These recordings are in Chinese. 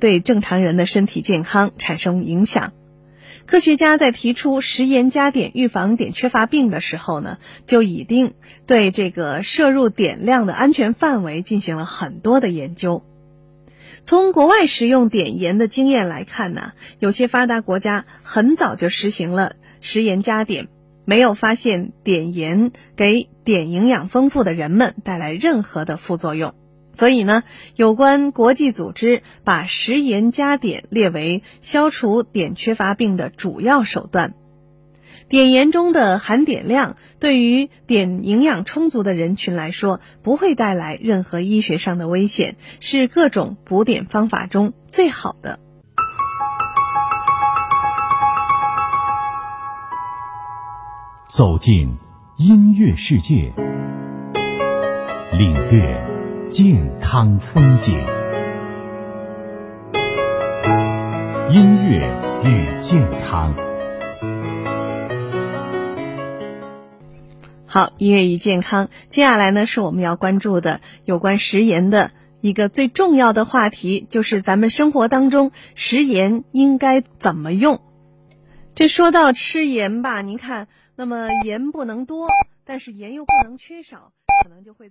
对正常人的身体健康产生影响。科学家在提出食盐加碘预防碘缺乏病的时候呢，就已经对这个摄入碘量的安全范围进行了很多的研究。从国外食用碘盐的经验来看呢，有些发达国家很早就实行了食盐加碘，没有发现碘盐给碘营养丰富的人们带来任何的副作用。所以呢，有关国际组织把食盐加碘列为消除碘缺乏病的主要手段。碘盐中的含碘量对于碘营养充足的人群来说，不会带来任何医学上的危险，是各种补碘方法中最好的。走进音乐世界，领略。健康风景，音乐与健康。好，音乐与健康。接下来呢，是我们要关注的有关食盐的一个最重要的话题，就是咱们生活当中食盐应该怎么用。这说到吃盐吧，您看，那么盐不能多，但是盐又不能缺少，可能就会。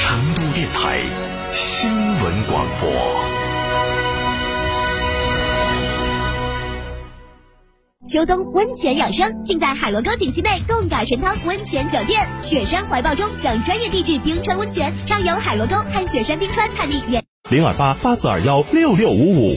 成都电台新闻广播。秋冬温泉养生，尽在海螺沟景区内贡嘎神汤温泉酒店。雪山怀抱中享专业地质冰川温泉，畅游海螺沟，看雪山冰川，探秘远。零二八八四二幺六六五五。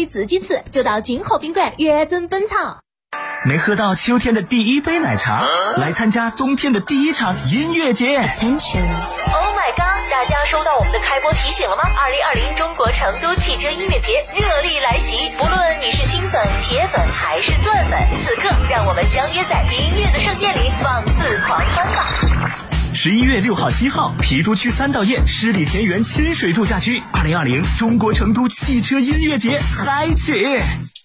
给自己吃，就到金河宾馆元真本草。没喝到秋天的第一杯奶茶，来参加冬天的第一场音乐节。Oh my god！大家收到我们的开播提醒了吗？二零二零中国成都汽车音乐节热力来袭，不论你是新粉、铁粉还是钻粉，此刻让我们相约在音乐的盛宴里，放肆狂欢吧！十一月六号、七号，郫都区三道堰十里田园亲水度假区，二零二零中国成都汽车音乐节开启。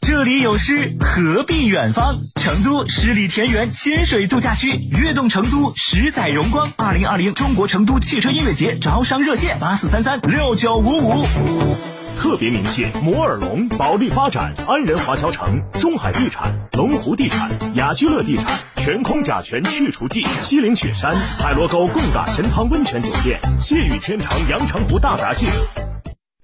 这里有诗，何必远方？成都十里田园亲水度假区，悦动成都，十载荣光。二零二零中国成都汽车音乐节招商热线：八四三三六九五五。特别鸣谢摩尔龙、保利发展、安仁华侨城、中海地产、龙湖地产、雅居乐地产、全空甲醛去除剂、西岭雪山、海螺沟贡嘎神汤温泉酒店、谢雨天长阳澄湖大闸蟹。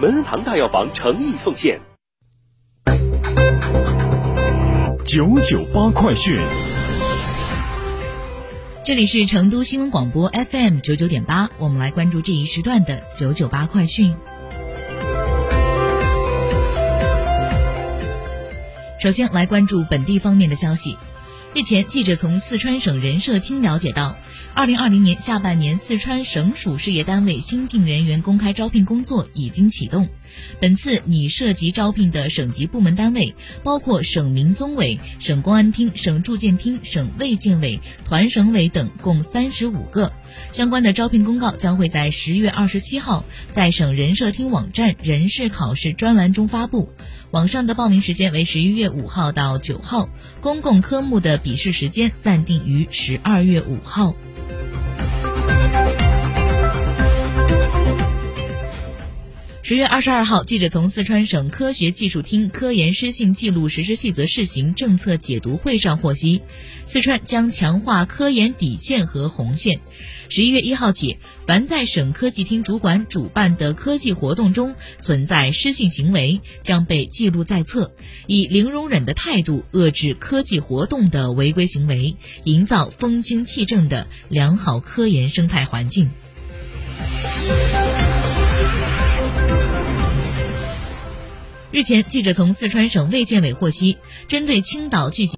门堂大药房诚意奉献。九九八快讯。这里是成都新闻广播 FM 九九点八，我们来关注这一时段的九九八快讯。首先来关注本地方面的消息，日前记者从四川省人社厅了解到。二零二零年下半年四川省属事业单位新进人员公开招聘工作已经启动。本次拟涉及招聘的省级部门单位包括省民综委、省公安厅、省住建厅、省卫健委、团省委等，共三十五个。相关的招聘公告将会在十月二十七号在省人社厅网站人事考试专栏中发布。网上的报名时间为十一月五号到九号，公共科目的笔试时间暂定于十二月五号。十月二十二号，记者从四川省科学技术厅科研失信记录实施细则试行政策解读会上获悉，四川将强化科研底线和红线。十一月一号起，凡在省科技厅主管主办的科技活动中存在失信行为，将被记录在册，以零容忍的态度遏制科技活动的违规行为，营造风清气正的良好科研生态环境。日前，记者从四川省卫健委获悉，针对青岛聚集。